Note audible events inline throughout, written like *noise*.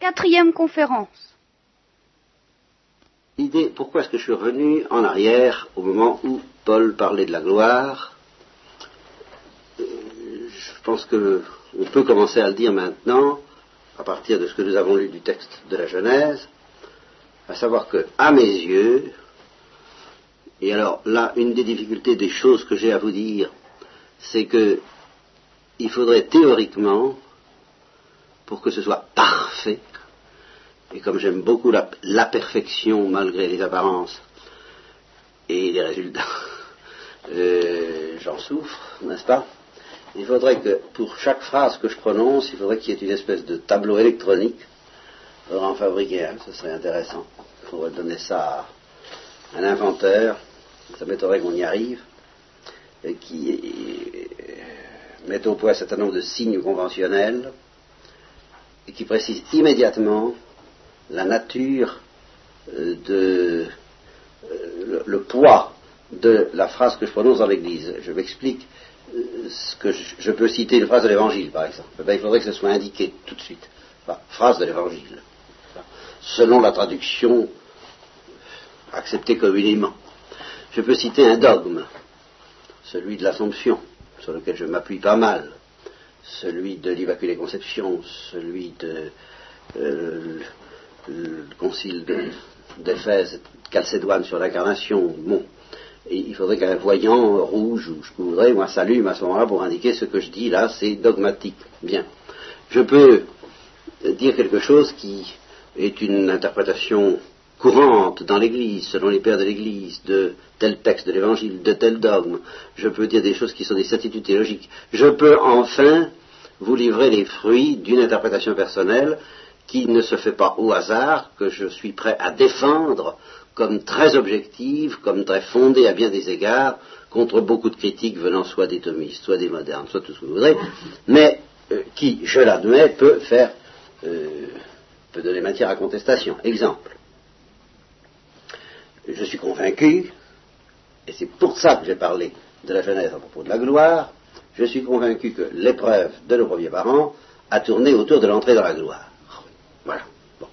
Quatrième conférence. L'idée, pourquoi est-ce que je suis revenu en arrière au moment où Paul parlait de la gloire? Euh, Je pense que on peut commencer à le dire maintenant, à partir de ce que nous avons lu du texte de la Genèse, à savoir que, à mes yeux, et alors là, une des difficultés des choses que j'ai à vous dire, c'est que il faudrait théoriquement, pour que ce soit parfait, et comme j'aime beaucoup la, perfection malgré les apparences et les résultats, *laughs* euh, j'en souffre, n'est-ce pas? Il faudrait que pour chaque phrase que je prononce, il faudrait qu'il y ait une espèce de tableau électronique. Il faudrait en fabriquer un, ce serait intéressant. Il faudrait donner ça à un inventeur, ça m'étonnerait qu'on y arrive, et qui euh, mette au point un certain nombre de signes conventionnels et qui précise immédiatement la nature euh, de euh, le, poids de la phrase que je prononce dans l'Église. Je m'explique euh, ce que je, je peux citer une phrase de l'Évangile, par exemple. Eh il faudrait que ce soit indiqué tout de suite. Phrase de l'Évangile. Selon la traduction acceptée communément. Je peux citer un dogme, celui de l'Assomption, sur lequel je m'appuie pas mal, celui de l'Immaculée Conception, celui de euh, le concile d'Éphèse, Calcédoine sur l'incarnation. Bon, il faudrait qu'un voyant rouge ou je voudrais, moi, s'allume à ce moment-là pour indiquer ce que je dis là, c'est dogmatique. Bien. Je peux dire quelque chose qui est une interprétation courante dans l'Église, selon les pères de l'Église, de tel texte de l'Évangile, de tel dogme. Je peux dire des choses qui sont des certitudes théologiques. Je peux enfin vous livrer les fruits d'une interprétation personnelle qui ne se fait pas au hasard, que je suis prêt à défendre comme très objective, comme très fondée à bien des égards, contre beaucoup de critiques venant soit des thomistes, soit des modernes, soit tout ce que vous voudrez, mais euh, qui, je l'admets, peut faire, euh, peut donner matière à contestation. Exemple. Je suis convaincu, et c'est pour ça que j'ai parlé de la Genèse à propos de la gloire, je suis convaincu que l'épreuve de nos premiers parents a tourné autour de l'entrée dans la gloire. Voilà. Bon.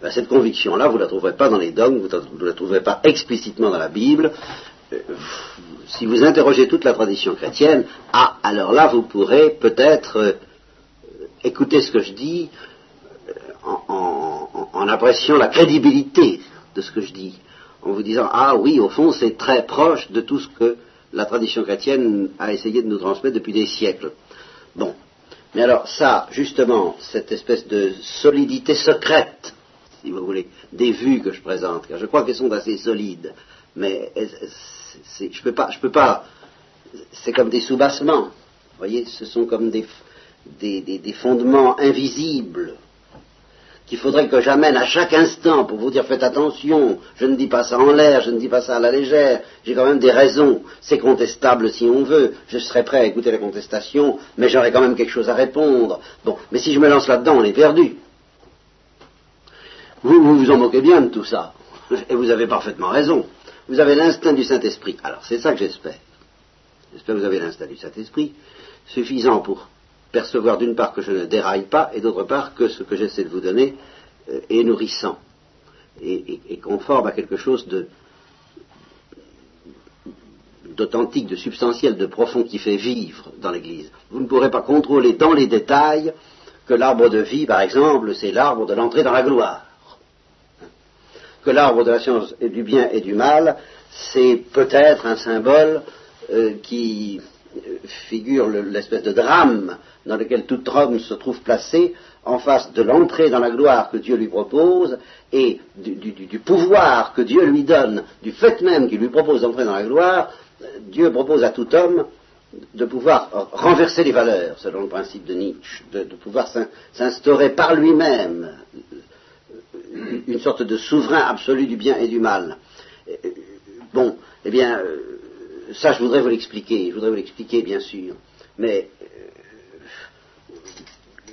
Ben, cette conviction-là, vous ne la trouverez pas dans les dogmes, vous ne la trouverez pas explicitement dans la Bible. Euh, si vous interrogez toute la tradition chrétienne, ah, alors là, vous pourrez peut-être euh, écouter ce que je dis euh, en appréciant la crédibilité de ce que je dis, en vous disant, ah oui, au fond, c'est très proche de tout ce que la tradition chrétienne a essayé de nous transmettre depuis des siècles. Bon. Mais alors ça, justement, cette espèce de solidité secrète, si vous voulez, des vues que je présente, car je crois qu'elles sont assez solides, mais je peux pas, peux pas, c'est comme des soubassements, vous voyez, ce sont comme des- des fondements invisibles qu'il faudrait que j'amène à chaque instant pour vous dire faites attention, je ne dis pas ça en l'air, je ne dis pas ça à la légère, j'ai quand même des raisons, c'est contestable si on veut, je serai prêt à écouter la contestation, mais j'aurai quand même quelque chose à répondre. Bon, mais si je me lance là-dedans, on est perdu. Vous, vous vous en moquez bien de tout ça, et vous avez parfaitement raison. Vous avez l'instinct du Saint-Esprit. Alors c'est ça que j'espère. J'espère que vous avez l'instinct du Saint-Esprit, suffisant pour percevoir d'une part que je ne déraille pas, et d'autre part que ce que j'essaie de vous donner euh, est nourrissant et, conforme à quelque chose d'authentique, de substantiel, de profond qui fait vivre dans l'Église. Vous ne pourrez pas contrôler dans les détails que l'arbre de vie, par exemple, c'est l'arbre de l'entrée dans la gloire. Que l'arbre de la science et du bien et du mal, c'est peut-être un symbole euh, qui euh, figure le- l'espèce de drame dans lequel tout homme se trouve placé en face de l'entrée dans la gloire que Dieu lui propose et du, pouvoir que Dieu lui donne, du fait même qu'il lui propose d'entrer dans la gloire, Dieu propose à tout homme de pouvoir renverser les valeurs, selon le principe de Nietzsche, de, pouvoir s'in- s'instaurer par lui-même une sorte de souverain absolu du bien et du mal. Bon, eh bien, ça je voudrais vous l'expliquer, je voudrais vous l'expliquer bien sûr, mais euh,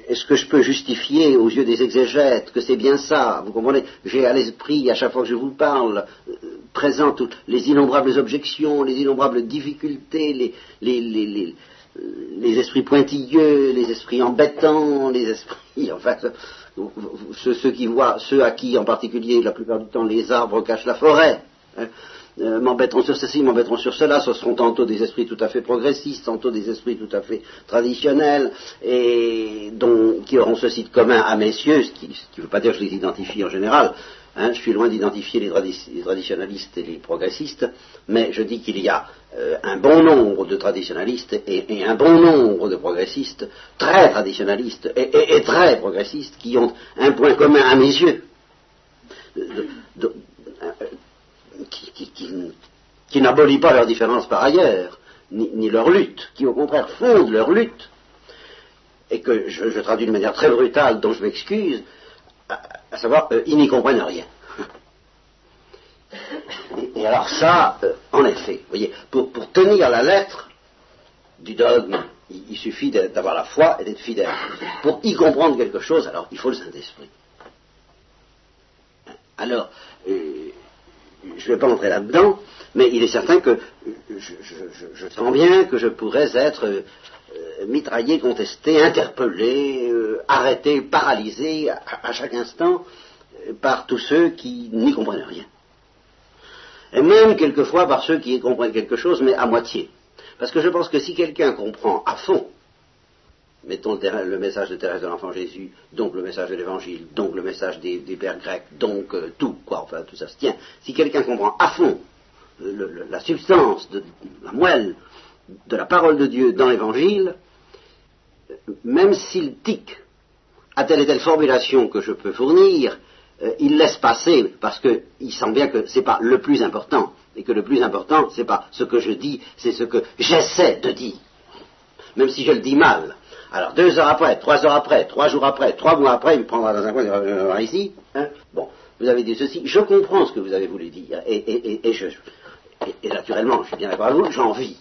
est-ce que je peux justifier aux yeux des exégètes que c'est bien ça Vous comprenez? J'ai à l'esprit, à chaque fois que je vous parle, euh, présent toutes les innombrables objections, les innombrables difficultés, les, les, les, les- les esprits pointilleux, les esprits embêtants, les esprits, *laughs* enfin, ceux, qui voient, ceux à qui en particulier la plupart du temps les arbres cachent la forêt, hein, euh, m'embêteront sur ceci, m'embêteront sur cela, ce seront tantôt des esprits tout à fait progressistes, tantôt des esprits tout à fait traditionnels, et dont, qui auront ceci de commun à messieurs, ce qui ne veut pas dire que je les identifie en général, Hein, je suis loin d'identifier les, traditionalistes et les progressistes, mais je dis qu'il y a euh, un bon nombre de traditionalistes et, un bon nombre de progressistes, très traditionalistes et, très progressistes, qui ont un point commun à mes yeux, qui, n'abolit pas leurs différences par ailleurs, ni, leur lutte, qui au contraire fondent leur lutte, et que je, traduis de manière très brutale, dont je m'excuse, à savoir, euh, ils n'y comprennent rien. Et, alors ça, euh, en effet, voyez, pour, tenir la lettre du dogme, il, suffit d'avoir la foi et d'être fidèle. Pour y comprendre quelque chose, alors il faut le Saint-Esprit. Alors, euh, je ne vais pas entrer là-dedans, mais il est certain que je, sens bien que je pourrais être mitraillé, contesté, interpellé, arrêté, paralysé à chaque instant par tous ceux qui n'y comprennent rien. Et même quelquefois par ceux qui y comprennent quelque chose, mais à moitié. Parce que je pense que si quelqu'un comprend à fond, mettons le, message de Thérèse de l'Enfant Jésus, donc le message de l'Évangile, donc le message des, pères grecs, donc euh, tout, quoi, enfin tout ça se tient, si quelqu'un comprend à fond la substance, la moelle de la parole de Dieu dans l'Évangile, même s'il tique à telle et telle formulation que je peux fournir, euh, il laisse passer parce qu'il sent bien que ce n'est pas le plus important, et que le plus important, ce n'est pas ce que je dis, c'est ce que j'essaie de dire, même si je le dis mal. Alors deux heures après, trois heures après, trois jours après, trois mois après, il me prendra dans un coin, il va ici. Hein bon, vous avez dit ceci, je comprends ce que vous avez voulu dire, et, naturellement, je suis bien d'accord avec vous, j'en vis,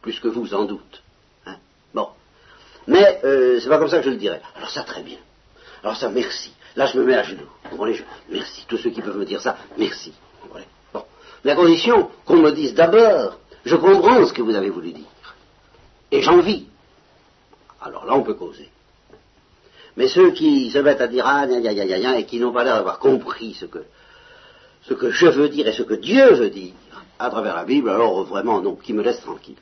plus que vous, sans doute. Hein bon, mais euh, c'est pas comme ça que je le dirais. Alors ça, très bien. Alors ça, merci. Là, je me mets à genoux. Merci. Tous ceux qui peuvent me dire ça, merci. Bon. Mais à condition qu'on me dise d'abord, je comprends ce que vous avez voulu dire. Et j'en vis. Alors là, on peut causer. Mais ceux qui se mettent à dire ah, ya, ya, ya, et qui n'ont pas l'air d'avoir compris ce que, ce que je veux dire et ce que Dieu veut dire à travers la Bible, alors vraiment, non, qui me laisse tranquille.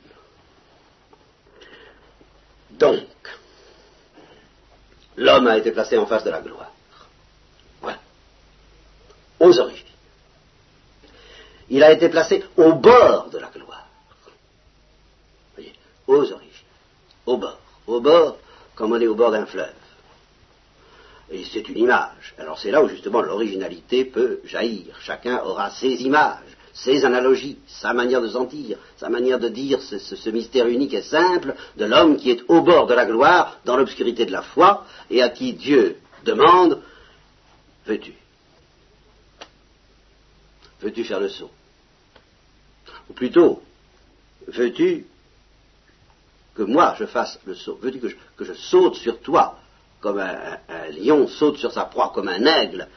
Donc, l'homme a été placé en face de la gloire aux origines. Il a été placé au bord de la gloire. Vous voyez, aux origines, au bord, au bord, comme on est au bord d'un fleuve. Et c'est une image. Alors c'est là où justement l'originalité peut jaillir. Chacun aura ses images, ses analogies, sa manière de sentir, sa manière de dire ce, ce mystère unique et simple de l'homme qui est au bord de la gloire, dans l'obscurité de la foi, et à qui Dieu demande, veux-tu? Veux-tu faire le saut? Ou plutôt, veux-tu que moi je fasse le saut. Veux-tu que je, saute sur toi comme un, lion saute sur sa proie, comme un aigle.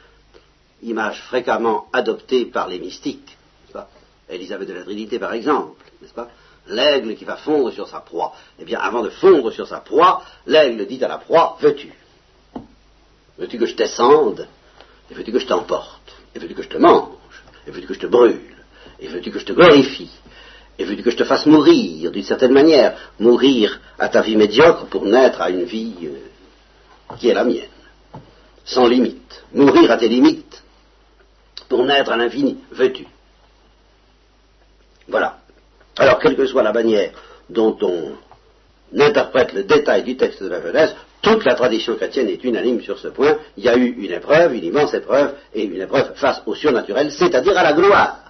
Image fréquemment adoptée par les mystiques, pas? Élisabeth de la Trinité par exemple, n'est-ce pas? L'aigle qui va fondre sur sa proie. Eh bien, avant de fondre sur sa proie, l'aigle dit à la proie, veux-tu? Veux-tu que je descende? Et veux-tu que je t'emporte? Et veux-tu que je te mange? Et veux-tu que je te brûle? Et veux-tu que je te glorifie? Et veux-tu que je te fasse mourir d'une certaine manière Mourir à ta vie médiocre pour naître à une vie euh, qui est la mienne, sans limite. Mourir à tes limites pour naître à l'infini. Veux-tu? Voilà. Alors, quelle que soit la manière dont on interprète le détail du texte de la Genèse, toute la tradition chrétienne est unanime sur ce point. Il y a eu une épreuve, une immense épreuve, et une épreuve face au surnaturel, c'est-à-dire à la gloire.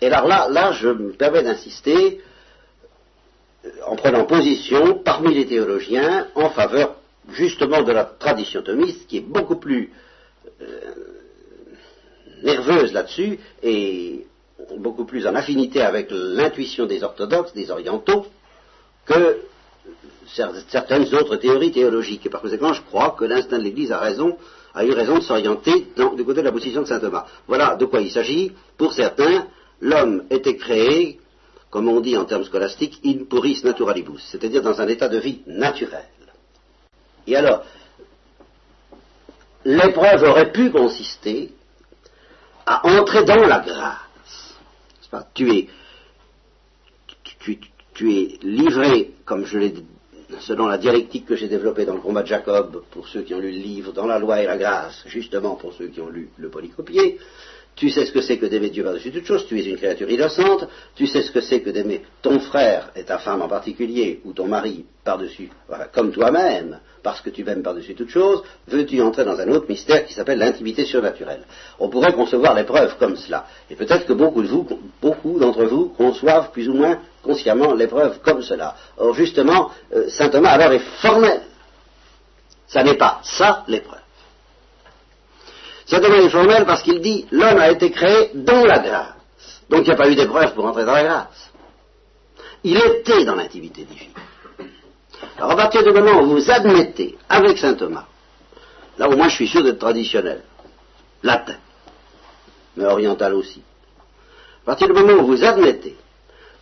Et alors là, là, je me permets d'insister, euh, en prenant position parmi les théologiens en faveur justement de la tradition thomiste, qui est beaucoup plus euh, nerveuse là-dessus et beaucoup plus en affinité avec l'intuition des orthodoxes, des orientaux, que certaines autres théories théologiques. Et par conséquent, je crois que l'instinct de l'Église a raison, a eu raison de s'orienter du côté de la position de saint Thomas. Voilà de quoi il s'agit. Pour certains, l'homme était créé comme on dit en termes scolastiques, in puris naturalibus, c'est-à-dire dans un état de vie naturel. Et alors, l'épreuve aurait pu consister à entrer dans la grâce. Tu, es, tu, es livré, comme je l'ai selon la dialectique que j'ai développée dans le combat de Jacob, pour ceux qui ont lu le livre, dans la loi et la grâce, justement pour ceux qui ont lu le polycopier, tu sais ce que c'est que d'aimer Dieu par-dessus toute chose, tu es une créature innocente, tu sais ce que c'est que d'aimer ton frère et ta femme en particulier, ou ton mari par-dessus, voilà, comme toi-même, parce que tu m'aimes par-dessus toute chose, veux-tu entrer dans un autre mystère qui s'appelle l'intimité surnaturelle? On pourrait concevoir l'épreuve comme cela. Et peut-être que beaucoup de vous, beaucoup d'entre vous conçoivent plus ou moins consciemment l'épreuve comme cela. Or justement, euh, saint Thomas alors est formel. Ça n'est pas ça l'épreuve. Ça devient formel parce qu'il dit l'homme a été créé dans la grâce. Donc il n'y a pas eu d'épreuve pour entrer dans la grâce. Il était dans l'intimité divine. Alors à partir du moment où vous admettez avec saint Thomas, là au moins je suis sûr d'être traditionnel, latin, mais oriental aussi, à partir du moment où vous admettez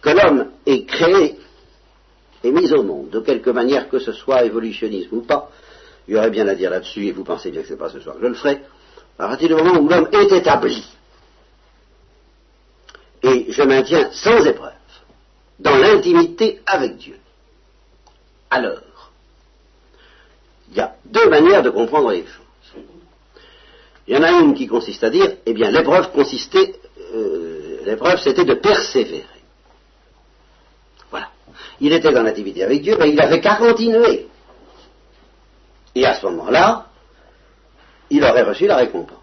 que l'homme est créé et mis au monde, de quelque manière que ce soit évolutionnisme ou pas, il y aurait bien à dire là-dessus, et vous pensez bien que ce n'est pas ce soir que je le ferai, à partir du moment où l'homme est établi, et je maintiens sans épreuve, dans l'intimité avec Dieu, alors, il y a deux manières de comprendre les choses. Il y en a une qui consiste à dire, eh bien, l'épreuve consistait, euh, l'épreuve c'était de persévérer. Voilà. Il était dans l'intimité avec Dieu, mais il n'avait qu'à continuer. Et à ce moment-là, il aurait reçu la récompense.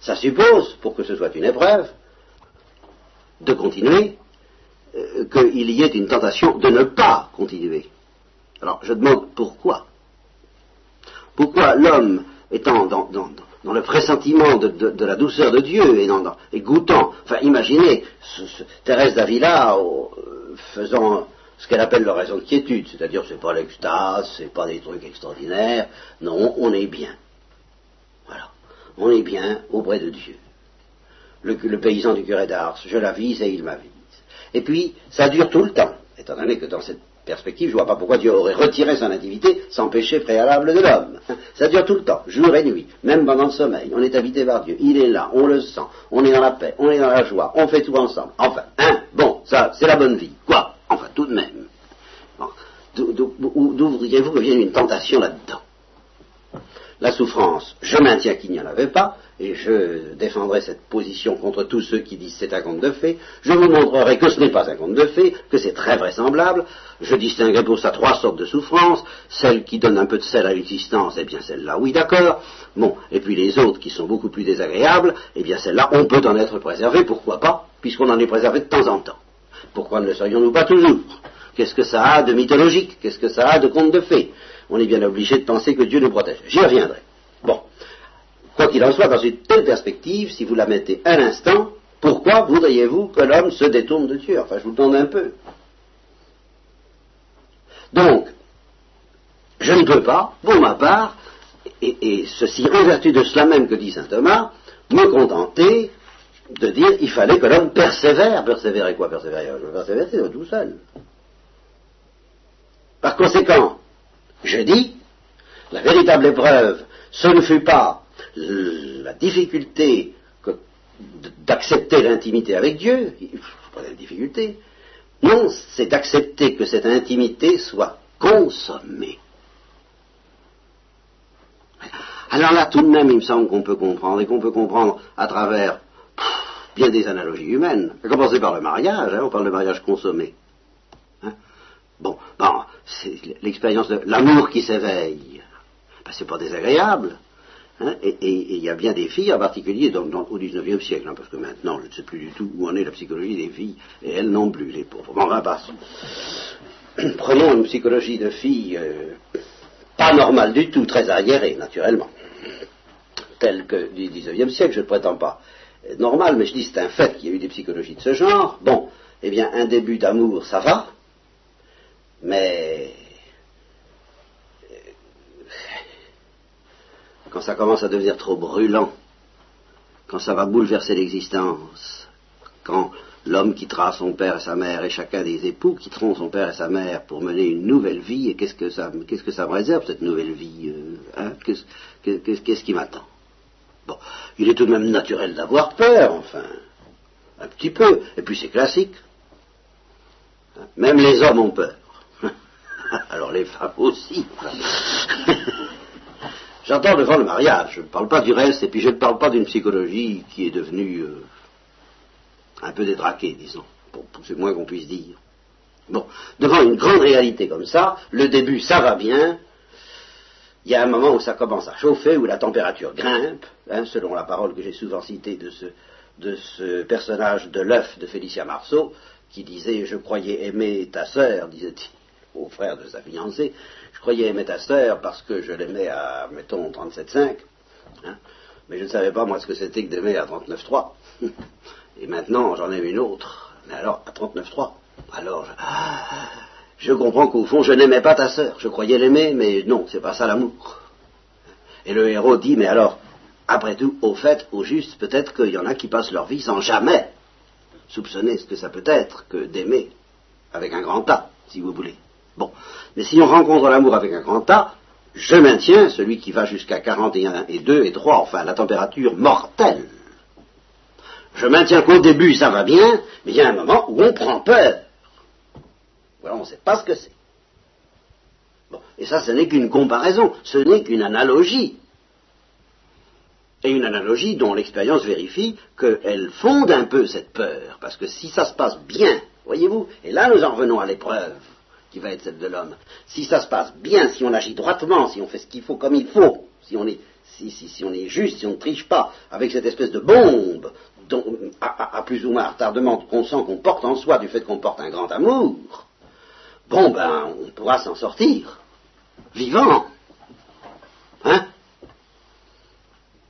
Ça suppose, pour que ce soit une épreuve, de continuer, euh, qu'il y ait une tentation de ne pas continuer. Alors je demande pourquoi. Pourquoi l'homme étant dans, le pressentiment de, la douceur de Dieu et, goûtant, enfin imaginez Thérèse d'Avila euh, faisant ce qu'elle appelle l'oraison de quiétude, c'est-à-dire c'est pas l'extase, c'est pas des trucs extraordinaires, non, on est bien on est bien auprès de Dieu. Le, paysan du curé d'Ars, je l'avise et il m'avise. Et puis, ça dure tout le temps, étant donné que dans cette perspective, je ne vois pas pourquoi Dieu aurait retiré son intimité sans péché préalable de l'homme. Ça dure tout le temps, jour et nuit, même pendant le sommeil. On est habité par Dieu, il est là, on le sent, on est dans la paix, on est dans la joie, on fait tout ensemble. Enfin, hein, bon, ça, c'est la bonne vie. Quoi? Enfin, tout de même. D'où voudriez-vous que vienne une tentation là-dedans? La souffrance, je maintiens qu'il n'y en avait pas, et je défendrai cette position contre tous ceux qui disent c'est un conte de fées. Je vous montrerai que ce n'est pas un conte de fées, que c'est très vraisemblable. Je distinguerai pour ça trois sortes de souffrances. Celle qui donne un peu de sel à l'existence, eh bien celle-là, oui, d'accord. Bon, et puis les autres qui sont beaucoup plus désagréables, eh bien celle-là, on peut en être préservé, pourquoi pas, puisqu'on en est préservé de temps en temps. Pourquoi ne le serions-nous pas toujours? Qu'est-ce que ça a de mythologique? Qu'est-ce que ça a de conte de fées? On est bien obligé de penser que Dieu nous protège. J'y reviendrai. Bon. Quoi qu'il en soit, dans une telle perspective, si vous la mettez un instant, pourquoi voudriez-vous que l'homme se détourne de Dieu? Enfin, je vous le demande un peu. Donc, je ne peux pas, pour ma part, et, ceci en vertu de cela même que dit saint Thomas, me contenter de dire qu'il fallait que l'homme persévère. Persévérer quoi? Persévérer Je persévérer tout seul. Par conséquent, je dis, la véritable épreuve, ce ne fut pas la difficulté d'accepter l'intimité avec Dieu, pas de difficulté, non, c'est d'accepter que cette intimité soit consommée. Alors là, tout de même, il me semble qu'on peut comprendre, et qu'on peut comprendre à travers bien des analogies humaines, à commencer par le mariage, hein, on parle de mariage consommé. Hein. Bon, bon, c'est l'expérience de l'amour qui s'éveille. Ben, c'est pas désagréable. Hein, et il y a bien des filles, en particulier dans, au XIXe siècle, hein, parce que maintenant, je ne sais plus du tout où en est la psychologie des filles, et elles non plus, les pauvres. Bon, va pas. *clears throat* Prenons une psychologie de filles euh, pas normale du tout, très arriérée, naturellement, telle que du XIXe siècle, je ne prétends pas normal, mais je dis c'est un fait qu'il y a eu des psychologies de ce genre. Bon, eh bien, un début d'amour, ça va, mais quand ça commence à devenir trop brûlant, quand ça va bouleverser l'existence, quand l'homme quittera son père et sa mère, et chacun des époux quitteront son père et sa mère pour mener une nouvelle vie, et qu'est-ce que ça, qu'est-ce que ça me réserve, cette nouvelle vie euh, hein qu'est-ce, qu'est-ce qui m'attend? Bon, il est tout de même naturel d'avoir peur, enfin, un petit peu, et puis c'est classique. Même les hommes ont peur. *laughs* Alors les femmes aussi. *laughs* J'entends devant le mariage, je ne parle pas du reste, et puis je ne parle pas d'une psychologie qui est devenue euh, un peu détraquée, disons, c'est moins qu'on puisse dire. Bon, devant une grande réalité comme ça, le début, ça va bien, il y a un moment où ça commence à chauffer, où la température grimpe, hein, selon la parole que j'ai souvent citée de ce, personnage de l'œuf de Félicia Marceau, qui disait Je croyais aimer ta sœur, disait-il au frère de sa fiancée, je croyais aimer ta sœur parce que je l'aimais à, mettons, 37,5, hein, mais je ne savais pas moi ce que c'était que d'aimer à 39,3. *laughs* Et maintenant, j'en ai une autre, mais alors à 39,3. Alors, je, je comprends qu'au fond, je n'aimais pas ta sœur. Je croyais l'aimer, mais non, c'est pas ça l'amour. Et le héros dit, mais alors, après tout, au fait, au juste, peut-être qu'il y en a qui passent leur vie sans jamais soupçonner ce que ça peut être que d'aimer avec un grand A, si vous voulez. Bon. Mais si on rencontre l'amour avec un grand A, je maintiens celui qui va jusqu'à 41 et 2 et 3, enfin la température mortelle. Je maintiens qu'au début ça va bien, mais il y a un moment où on prend peur. Voilà, on ne sait pas ce que c'est. Bon. Et ça, ce n'est qu'une comparaison, ce n'est qu'une analogie. Et une analogie dont l'expérience vérifie qu'elle fonde un peu cette peur. Parce que si ça se passe bien, voyez-vous, et là nous en revenons à l'épreuve, qui va être celle de l'homme. Si ça se passe bien, si on agit droitement, si on fait ce qu'il faut comme il faut, si on est, si, si, on est juste, si on ne triche pas, avec cette espèce de bombe, dont, à, plus ou moins retardement qu'on sent qu'on porte en soi du fait qu'on porte un grand amour, bon ben, on pourra s'en sortir, vivant. Hein?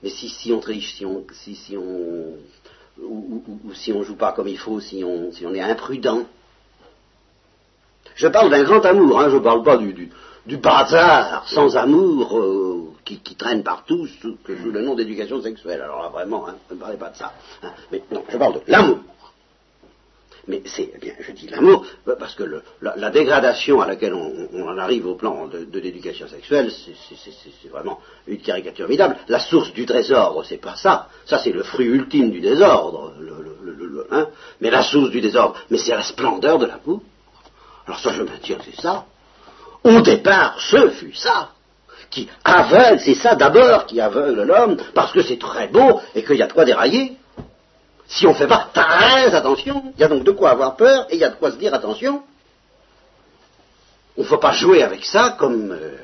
Mais si, si on triche, si on, si, si on ou, si on joue pas comme il faut, si on, si on est imprudent, je parle d'un grand amour, hein, je ne parle pas du, du, bazar sans amour euh, qui, traîne partout sous, le nom d'éducation sexuelle. Alors là, vraiment, hein, ne parlez pas de ça. Hein. Mais non, je parle de l'amour. Mais c'est, eh bien, je dis l'amour, parce que la, dégradation à laquelle on, en arrive au plan de, l'éducation sexuelle, c'est vraiment une caricature évidable. La source du désordre, c'est pas ça. Ça, c'est le fruit ultime du désordre. Hein. Mais la source du désordre, mais c'est la splendeur de l'amour. Alors ça, je maintiens c'est ça. Au départ, ce fut ça qui aveugle, c'est ça d'abord qui aveugle l'homme, parce que c'est très beau et qu'il y a de quoi dérailler. Si on ne fait pas très attention, il y a donc de quoi avoir peur et il y a de quoi se dire attention. On ne faut pas jouer avec ça comme euh,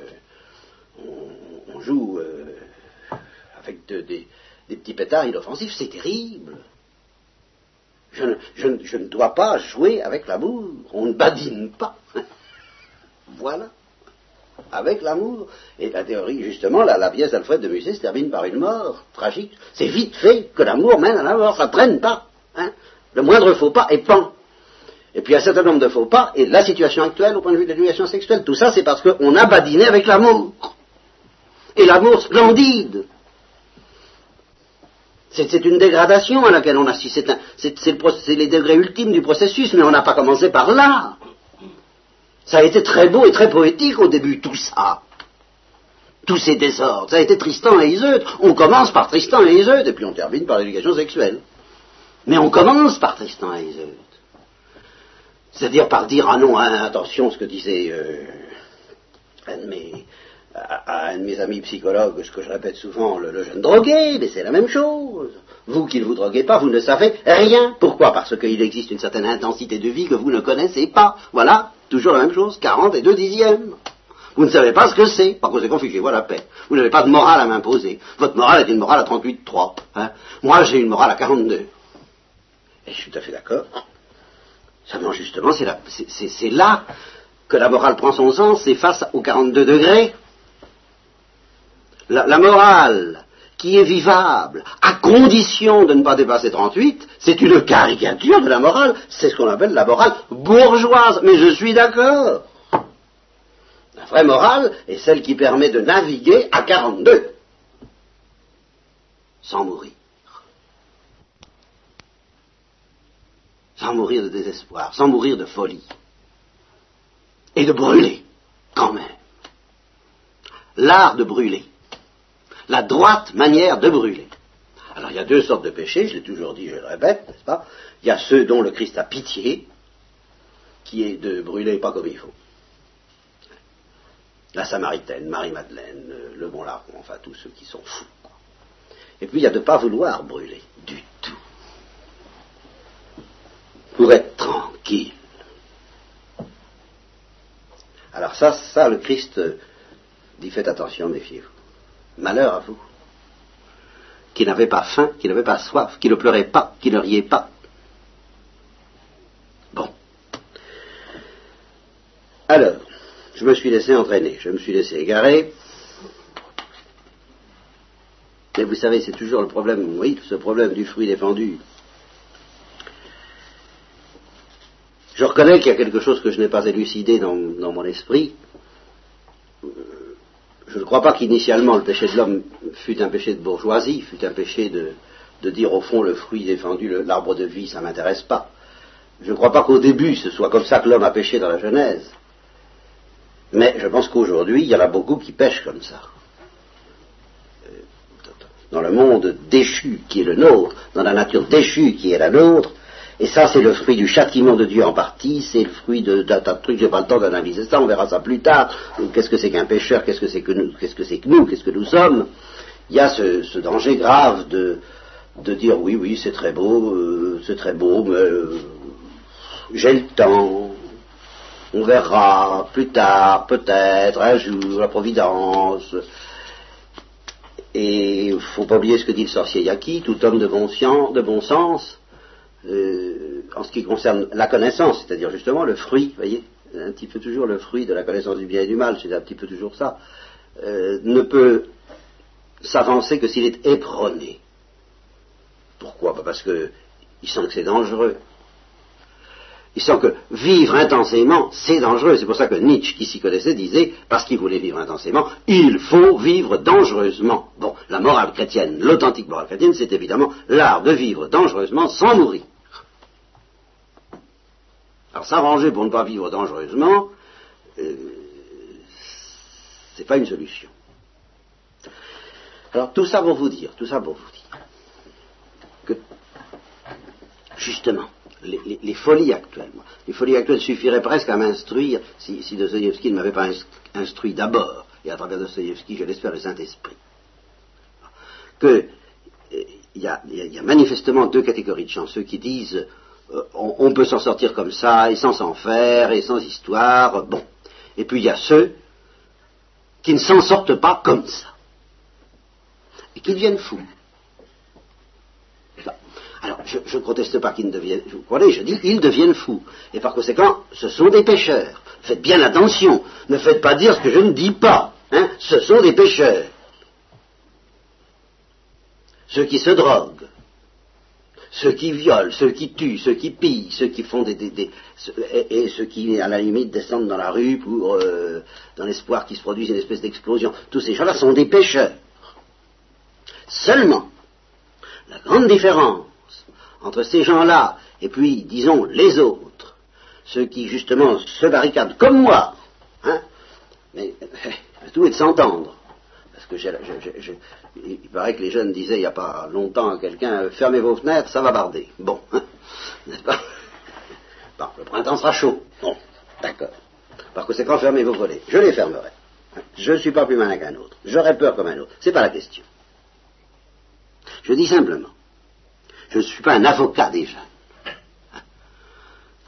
on, joue euh, avec des petits pétards inoffensifs, c'est terrible. Je ne, dois pas jouer avec l'amour. On ne badine pas. *laughs* voilà. Avec l'amour. Et la théorie, justement, la, pièce d'Alfred de Musset se termine par une mort tragique. C'est vite fait que l'amour mène à la mort. Ça ne traîne pas. Hein. Le moindre faux pas est pan. Et puis un certain nombre de faux pas, et la situation actuelle au point de vue de l'éducation sexuelle, tout ça c'est parce qu'on a badiné avec l'amour. Et l'amour splendide. C'est une dégradation à laquelle on assiste. C'est les degrés ultimes du processus, mais on n'a pas commencé par là. Ça a été très beau et très poétique au début, tout ça. Tous ces désordres. Ça a été Tristan et Iseut. On commence par Tristan et Iseut, et puis on termine par l'éducation sexuelle. Mais on commence par Tristan et Iseut. C'est-à-dire par dire, ah non, hein, attention, ce que disait euh, à, un de mes amis psychologues, ce que je répète souvent, le, jeune drogué, mais c'est la même chose. Vous qui ne vous droguez pas, vous ne savez rien. Pourquoi? Parce qu'il existe une certaine intensité de vie que vous ne connaissez pas. Voilà, toujours la même chose, 40 et 2 dixièmes. Vous ne savez pas ce que c'est. Par conséquent, fichez-vous la paix. Vous n'avez pas de morale à m'imposer. Votre morale est une morale à 38,3. Hein. Moi, j'ai une morale à 42. Et je suis tout à fait d'accord. Seulement, justement, c'est là que la morale prend son sens, c'est face aux 42 degrés la, morale qui est vivable, à condition de ne pas dépasser 38, c'est une caricature de la morale, c'est ce qu'on appelle la morale bourgeoise, mais je suis d'accord. La vraie morale est celle qui permet de naviguer à 42, sans mourir. sans mourir de désespoir, sans mourir de folie, et de brûler, quand même. L'art de brûler, la droite manière de brûler. Alors il y a deux sortes de péchés, je l'ai toujours dit, je le répète, n'est-ce pas? Il y a ceux dont le Christ a pitié, qui est de brûler pas comme il faut. La Samaritaine, Marie-Madeleine, le bon larron, enfin tous ceux qui sont fous. Et puis il y a de ne pas vouloir brûler du tout. Pour être tranquille. Alors ça, ça, le Christ dit faites attention, méfiez-vous. Malheur à vous. Qui n'avait pas faim, qui n'avait pas soif, qui ne pleurait pas, qui ne riait pas. Bon. Alors, je me suis laissé entraîner, je me suis laissé égarer. Et vous savez, c'est toujours le problème, oui, ce problème du fruit défendu. Je reconnais qu'il y a quelque chose que je n'ai pas élucidé dans, mon esprit. Je ne crois pas qu'initialement le péché de l'homme fût un péché de bourgeoisie, fût un péché de, dire au fond le fruit défendu, l'arbre de vie, ça ne m'intéresse pas. Je ne crois pas qu'au début ce soit comme ça que l'homme a péché dans la Genèse. Mais je pense qu'aujourd'hui, il y en a beaucoup qui pêchent comme ça. Dans le monde déchu qui est le nôtre, dans la nature déchue qui est la nôtre, et ça, c'est le fruit du châtiment de Dieu en partie, c'est le fruit d'un tas de trucs, j'ai pas le temps d'analyser ça, on verra ça plus tard. Qu'est-ce que c'est qu'un pécheur, qu'est-ce que c'est que nous, qu'est-ce que c'est que nous, qu'est-ce que nous sommes? Il y a ce, danger grave de, de dire oui, oui, c'est très beau, euh, c'est très beau, mais euh, j'ai le temps, on verra plus tard, peut-être, un jour, la Providence. Et il ne faut pas oublier ce que dit le sorcier Yaki, tout homme de bon, sens, de bon sens, euh, en ce qui concerne la connaissance, c'est-à-dire justement le fruit, voyez, un petit peu toujours le fruit de la connaissance du bien et du mal, c'est un petit peu toujours ça, euh, ne peut s'avancer que s'il est épronné. Pourquoi? Parce qu'il sent que c'est dangereux. Il sent que vivre intensément, c'est dangereux. C'est pour ça que Nietzsche, qui s'y connaissait, disait, parce qu'il voulait vivre intensément, il faut vivre dangereusement. Bon, la morale chrétienne, l'authentique morale chrétienne, c'est évidemment l'art de vivre dangereusement sans mourir. Alors s'arranger pour ne pas vivre dangereusement, euh, c'est pas une solution. Alors tout ça pour vous dire, tout ça pour vous dire que justement, les, folies actuelles. Les folies actuelles suffiraient presque à m'instruire, si, si Dostoevsky ne m'avait pas instruit d'abord, et à travers Dostoevsky, je l'espère, le Saint-Esprit. Que euh, il y, a, manifestement deux catégories de gens, ceux qui disent euh, on, peut s'en sortir comme ça, et sans s'en faire, et sans histoire, bon. Et puis il y a ceux qui ne s'en sortent pas comme ça, et qui deviennent fous. Alors, je ne proteste pas qu'ils ne deviennent, vous comprenez, je dis ils deviennent fous. Et par conséquent, ce sont des pécheurs. Faites bien attention. Ne faites pas dire ce que je ne dis pas. Hein. Ce sont des pécheurs. Ceux qui se droguent, ceux qui violent, ceux qui tuent, ceux qui pillent, ceux qui font des... et, ceux qui, à la limite, descendent dans la rue pour, euh, dans l'espoir qu'il se produise une espèce d'explosion. Tous ces gens-là sont des pécheurs. Seulement, la grande différence entre ces gens-là et puis, disons, les autres, ceux qui justement se barricadent comme moi, hein, mais *laughs* tout est de s'entendre. Parce que il paraît que les jeunes disaient il n'y a pas longtemps à quelqu'un fermez vos fenêtres, ça va barder. Bon, hein, n'est-ce pas? Bon, le printemps sera chaud. Bon, d'accord. Par conséquent, fermez vos volets. Je les fermerai. Je ne suis pas plus malin qu'un autre. J'aurais peur comme un autre. C'est pas la question. Je dis simplement je ne suis pas un avocat déjà.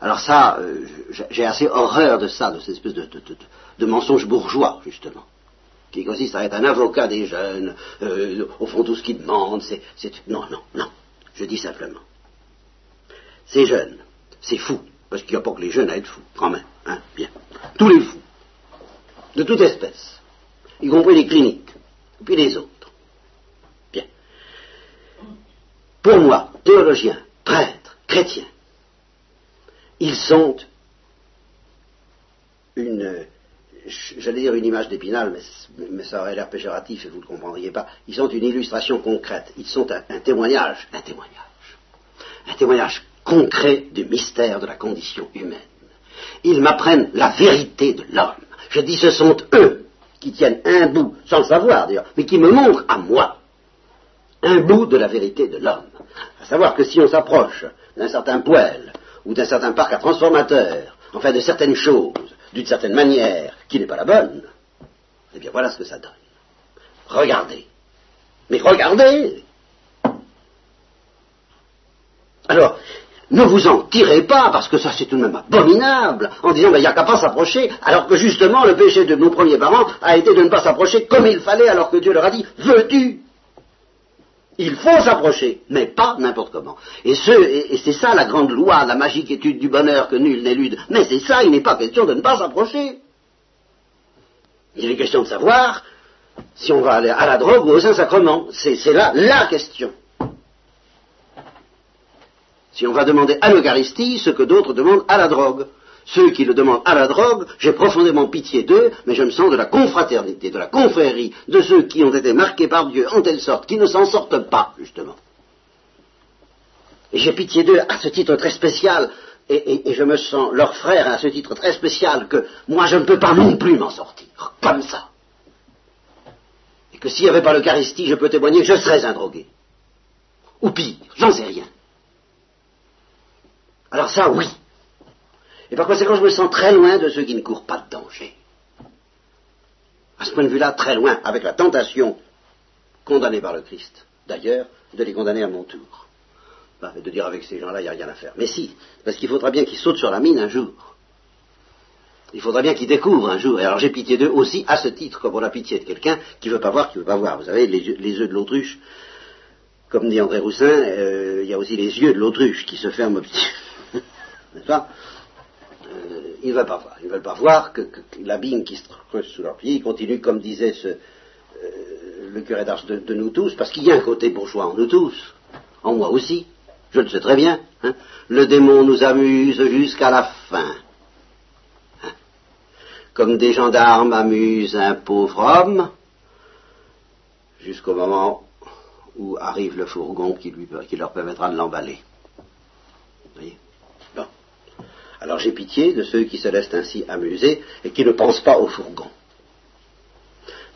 Alors ça, euh, j'ai assez horreur de ça, de cette espèce de, mensonge bourgeois, justement, qui consiste à être un avocat des jeunes, euh, au fond tout ce qu'ils demandent, c'est... Non, non, non, je dis simplement. Ces jeunes, c'est fou, parce qu'il n'y a pas que les jeunes à être fous, quand même, hein, bien. Tous les fous, de toute espèce, y compris les cliniques, et puis les autres. pour moi, théologiens, prêtres, chrétiens, ils sont une, j'allais dire une image d'épinal, mais, ça aurait l'air péjoratif et vous ne comprendriez pas, ils sont une illustration concrète, ils sont un, témoignage, un témoignage, un témoignage concret du mystère de la condition humaine. Ils m'apprennent la vérité de l'homme. Je dis ce sont eux qui tiennent un bout, sans le savoir d'ailleurs, mais qui me montrent à moi un bout de la vérité de l'homme. À savoir que si on s'approche d'un certain poêle ou d'un certain parc à transformateur, enfin de certaines choses, d'une certaine manière, qui n'est pas la bonne, eh bien voilà ce que ça donne. Regardez. Mais regardez Alors, ne vous en tirez pas, parce que ça c'est tout de même abominable, en disant, ben, il n'y a qu'à pas s'approcher, alors que justement le péché de nos premiers parents a été de ne pas s'approcher comme il fallait, alors que Dieu leur a dit, veux-tu? Il faut s'approcher, mais pas n'importe comment. Et, et, c'est ça la grande loi, la magique étude du bonheur que nul n'élude. Mais c'est ça, il n'est pas question de ne pas s'approcher. Il est question de savoir si on va aller à la drogue ou au Saint-Sacrement. C'est là la question si on va demander à l'Eucharistie ce que d'autres demandent à la drogue. Ceux qui le demandent à la drogue, j'ai profondément pitié d'eux, mais je me sens de la confraternité, de la confrérie, de ceux qui ont été marqués par Dieu en telle sorte qu'ils ne s'en sortent pas, justement. Et j'ai pitié d'eux à ce titre très spécial, et, je me sens leur frère à ce titre très spécial que moi je ne peux pas non plus m'en sortir, comme ça. Et que s'il n'y avait pas l'Eucharistie, je peux témoigner que je serais un drogué. Ou pire, j'en sais rien. Alors ça, oui. Et par conséquent, je me sens très loin de ceux qui ne courent pas de danger. À ce point de vue-là, très loin, avec la tentation, condamnée par le Christ, d'ailleurs, de les condamner à mon tour. De dire avec ces gens-là, il n'y a rien à faire. Mais si, parce qu'il faudra bien qu'ils sautent sur la mine un jour. Il faudra bien qu'ils découvrent un jour. Et alors j'ai pitié d'eux aussi à ce titre, comme on a pitié de quelqu'un qui ne veut pas voir, qui ne veut pas voir. Vous savez, les, les œufs de l'autruche, comme dit André Roussin, euh, il y a aussi les yeux de l'autruche qui se ferment *laughs* n'est-ce pas? Euh, Ils ne veulent pas voir. Ils ne veulent pas voir que, l'abîme qui se creuse sous leurs pieds continue, comme disait ce, euh, le curé d'Ars de, nous tous, parce qu'il y a un côté bourgeois en nous tous, en moi aussi, je le sais très bien. Hein. le démon nous amuse jusqu'à la fin. Hein. comme des gendarmes amusent un pauvre homme, jusqu'au moment où arrive le fourgon qui, leur permettra de l'emballer. voyez? Alors j'ai pitié de ceux qui se laissent ainsi amuser et qui ne pensent pas au fourgon.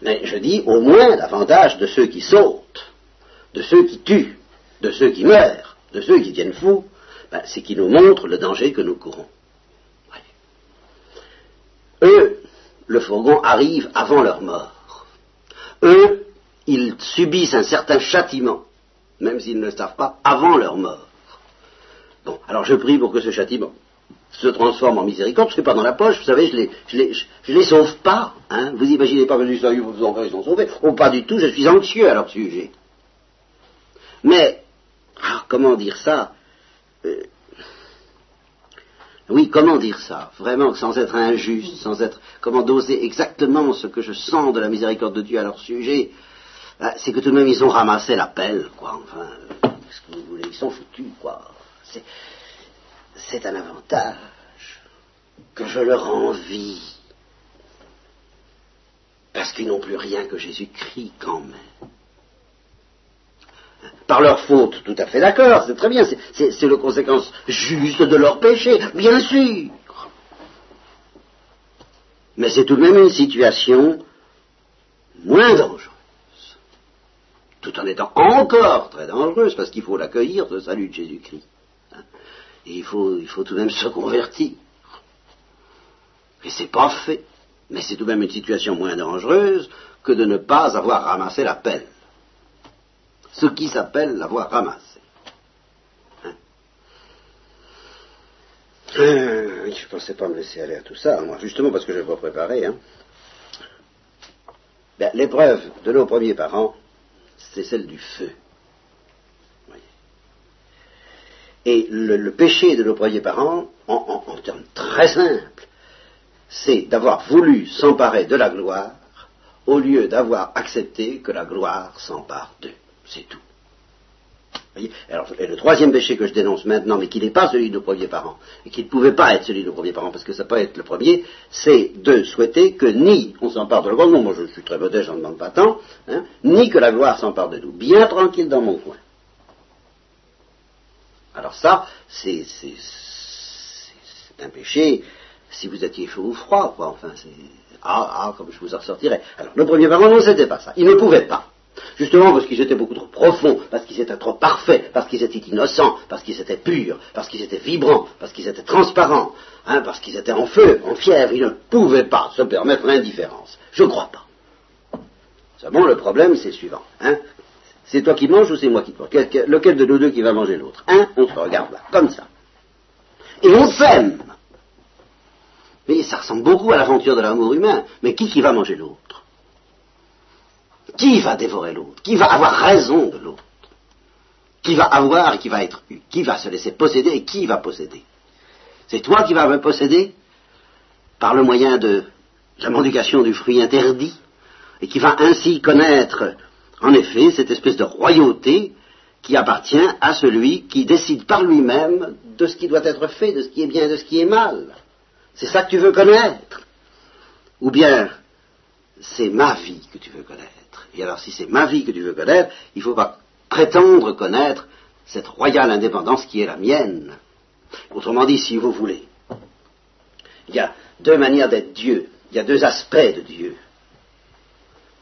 Mais je dis au moins davantage de ceux qui sautent, de ceux qui tuent, de ceux qui meurent, de ceux qui deviennent fous, ben, c'est qui nous montrent le danger que nous courons. Eux, le fourgon arrive avant leur mort. Eux, ils subissent un certain châtiment, même s'ils ne le savent pas, avant leur mort. Bon, alors je prie pour que ce châtiment se transforme en miséricorde, je ne pas dans la poche, vous savez, je les, je les, je, les sauve pas. Hein. Vous imaginez pas que sérieux, vos enfants, ils sont sauvés. Oh, pas du tout, je suis anxieux à leur sujet. Mais, ah, comment dire ça euh, Oui, comment dire ça Vraiment, sans être injuste, sans être... Comment doser exactement ce que je sens de la miséricorde de Dieu à leur sujet ah, C'est que tout de même, ils ont ramassé l'appel, quoi. Enfin, qu'est-ce que vous voulez Ils sont foutus, quoi. C'est c'est un avantage que je leur envie. Parce qu'ils n'ont plus rien que Jésus-Christ quand même. Par leur faute, tout à fait d'accord, c'est très bien, c'est la conséquence juste de leur péché, bien sûr. Mais c'est tout de même une situation moins dangereuse, tout en étant encore très dangereuse, parce qu'il faut l'accueillir, ce salut de Jésus-Christ il faut, il faut tout de même se convertir. Et c'est pas fait. Mais c'est tout de même une situation moins dangereuse que de ne pas avoir ramassé la pelle. Ce qui s'appelle l'avoir ramassé. Hein? Euh, je ne pensais pas me laisser aller à tout ça, moi, justement parce que je n'ai pas préparé. Hein. Ben, l'épreuve de nos premiers parents, c'est celle du feu. Et le, péché de nos premiers parents, en, termes très simples, c'est d'avoir voulu s'emparer de la gloire au lieu d'avoir accepté que la gloire s'empare d'eux. C'est tout. Alors, et le troisième péché que je dénonce maintenant, mais qui n'est pas celui de nos premiers parents, et qui ne pouvait pas être celui de nos premiers parents, parce que ça peut être le premier, c'est de souhaiter que ni on s'empare de la gloire, non, moi je suis très modeste, j'en demande pas tant, hein, ni que la gloire s'empare de nous. Bien tranquille dans mon coin. Alors ça, c'est un péché si vous étiez chaud ou froid, quoi. Enfin, c'est ah, ah, comme je vous en ressortirais. Alors, le premier parent, non, c'était pas ça. Il ne pouvait pas. Justement parce qu'ils étaient beaucoup trop profonds, parce qu'ils étaient trop parfaits, parce qu'ils étaient innocents, parce qu'ils étaient purs, parce qu'ils étaient vibrants, parce qu'ils étaient transparents, hein, parce qu'ils étaient en feu, en fièvre. Ils ne pouvaient pas se permettre l'indifférence. Je ne crois pas. Seulement, le problème, c'est le suivant. Hein. C'est toi qui manges ou c'est moi qui te mange? Lequel de nous deux qui va manger l'autre? Hein? On se regarde là, comme ça. Et on s'aime. Mais ça ressemble beaucoup à l'aventure de l'amour humain. Mais qui qui va manger l'autre? Qui va dévorer l'autre? Qui va avoir raison de l'autre? Qui va avoir et qui va être eu Qui va se laisser posséder et qui va posséder? C'est toi qui vas me posséder? Par le moyen de la mendication du fruit interdit et qui va ainsi connaître en effet cette espèce de royauté qui appartient à celui qui décide par lui-même de ce qui doit être fait, de ce qui est bien et de ce qui est mal. C'est ça que tu veux connaître? Ou bien c'est ma vie que tu veux connaître Et alors si c'est ma vie que tu veux connaître, il ne faut pas prétendre connaître cette royale indépendance qui est la mienne. Autrement dit, si vous voulez, il y a deux manières d'être Dieu, il y a deux aspects de Dieu,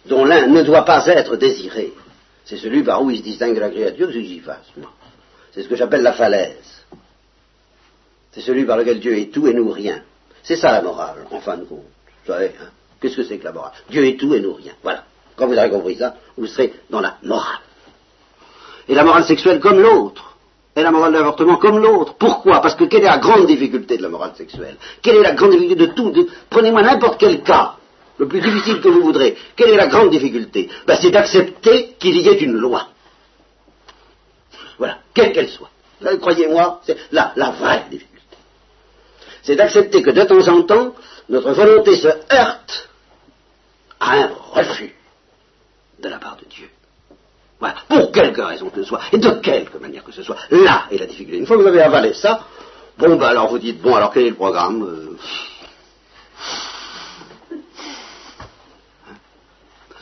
dont l'un ne doit pas être désiré. C'est celui par où il se distingue de la créature, que j'y fasse, C'est ce que j'appelle la falaise. C'est celui par lequel Dieu est tout et nous rien. C'est ça la morale, en fin de compte. Vous savez, hein Qu'est-ce que c'est que la morale? Dieu est tout et nous rien. Voilà. Quand vous aurez compris ça, vous serez dans la morale. Et la morale sexuelle comme l'autre. Et la morale de l'avortement comme l'autre. Pourquoi? Parce que quelle est la grande difficulté de la morale sexuelle? Quelle est la grande difficulté de tout Prenez-moi n'importe quel cas, le plus difficile que vous voudrez. Quelle est la grande difficulté? Ben, C'est d'accepter qu'il y ait une loi. Voilà, quelle qu'elle soit. Croyez-moi, c'est la, la vraie difficulté c'est d'accepter que de temps en temps, notre volonté se heurte à un refus de la part de Dieu. Voilà, pour quelque raison que ce soit, et de quelque manière que ce soit. Là est la difficulté. Une fois que vous avez avalé ça, bon, ben alors vous dites, bon, alors quel est le programme euh,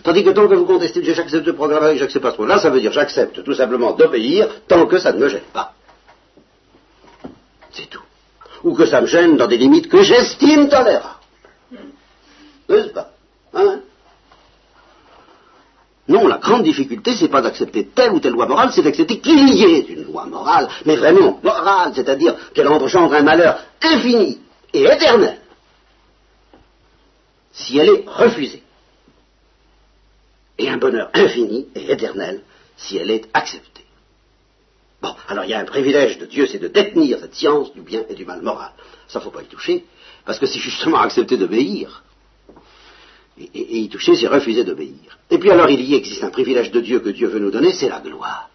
Tandis que tant que vous contestez, j'accepte le programme avec j'accepte pas ce là, ça veut dire j'accepte tout simplement d'obéir tant que ça ne me gêne pas. C'est tout ou que ça me gêne dans des limites que j'estime tolérables. N'est-ce pas? Hein? Non, la grande difficulté, c'est pas d'accepter telle ou telle loi morale, c'est d'accepter qu'il y ait une loi morale, mais vraiment morale, c'est-à-dire qu'elle engendre un malheur infini et éternel, si elle est refusée, et un bonheur infini et éternel si elle est acceptée. Bon, alors il y a un privilège de Dieu, c'est de détenir cette science du bien et du mal moral. Ça, ne faut pas y toucher, parce que c'est justement accepter d'obéir. Et, y toucher, c'est refuser d'obéir. Et puis alors, il y existe un privilège de Dieu que Dieu veut nous donner, c'est la gloire.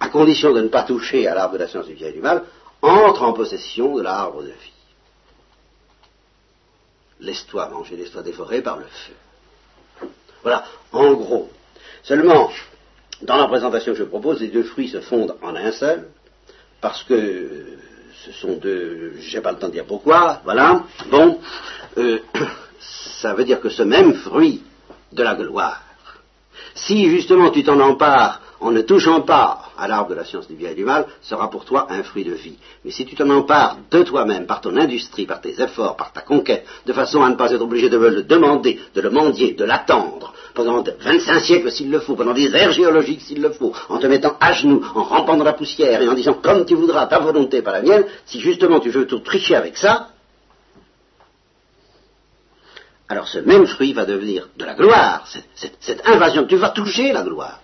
À condition de ne pas toucher à l'arbre de la science du bien et du mal, entre en possession de l'arbre de vie. Laisse-toi manger, laisse-toi dévorer par le feu. Voilà, en gros. Seulement, dans la présentation que je propose, les deux fruits se fondent en un seul, parce que ce sont deux, j'ai pas le temps de dire pourquoi, voilà, bon, euh, *coughs* ça veut dire que ce même fruit de la gloire, si justement tu t'en empares en ne touchant pas à l'arbre de la science du bien et du mal, sera pour toi un fruit de vie. Mais si tu t'en empares de toi-même, par ton industrie, par tes efforts, par ta conquête, de façon à ne pas être obligé de le demander, de le mendier, de l'attendre, pendant 25 siècles s'il le faut, pendant des ères géologiques s'il le faut, en te mettant à genoux, en rampant dans la poussière et en disant comme tu voudras, ta volonté, pas la mienne, si justement tu veux tout tricher avec ça, alors ce même fruit va devenir de la gloire, cette invasion, tu vas toucher la gloire.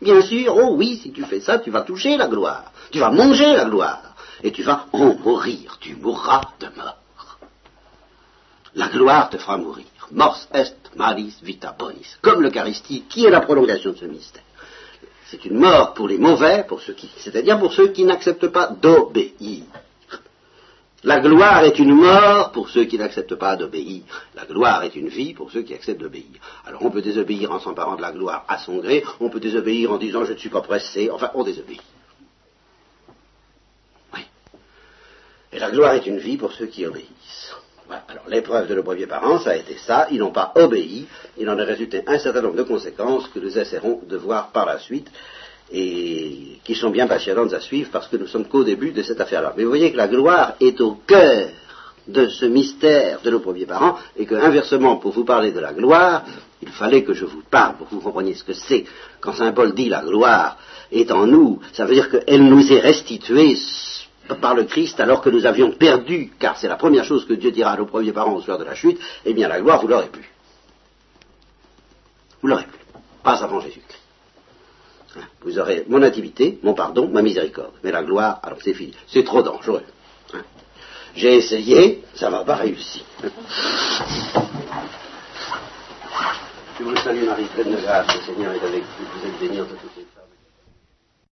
Bien sûr, oh oui, si tu fais ça, tu vas toucher la gloire, tu vas manger la gloire, et tu vas en mourir, tu mourras de mort. La gloire te fera mourir. Mors est malis vita bonis, comme l'Eucharistie, qui est la prolongation de ce mystère. C'est une mort pour les mauvais, pour ceux qui, c'est-à-dire pour ceux qui n'acceptent pas d'obéir. La gloire est une mort pour ceux qui n'acceptent pas d'obéir. La gloire est une vie pour ceux qui acceptent d'obéir. Alors on peut désobéir en s'emparant de la gloire à son gré, on peut désobéir en disant je ne suis pas pressé, enfin on désobéit. Oui. Et la gloire est une vie pour ceux qui obéissent. Alors l'épreuve de nos premiers parents, ça a été ça, ils n'ont pas obéi, il en est résulté un certain nombre de conséquences que nous essaierons de voir par la suite. et qui sont bien passionnantes à suivre parce que nous sommes qu'au début de cette affaire-là. Mais vous voyez que la gloire est au cœur de ce mystère de nos premiers parents et que, inversement, pour vous parler de la gloire, il fallait que je vous parle pour que vous compreniez ce que c'est. Quand Saint Paul dit la gloire est en nous, ça veut dire qu'elle nous est restituée par le Christ alors que nous avions perdu, car c'est la première chose que Dieu dira à nos premiers parents au soir de la chute, eh bien la gloire, vous l'aurez plus. Vous l'aurez plus. Pas avant Jésus-Christ. Hein, vous aurez mon intimité, mon pardon, ma miséricorde. Mais la gloire, alors c'est fini. C'est trop dangereux. Hein. J'ai essayé, ça m'a pas réussi. Je vous salue Marie, pleine de grâce, le Seigneur est avec vous, vous êtes bénie entre toutes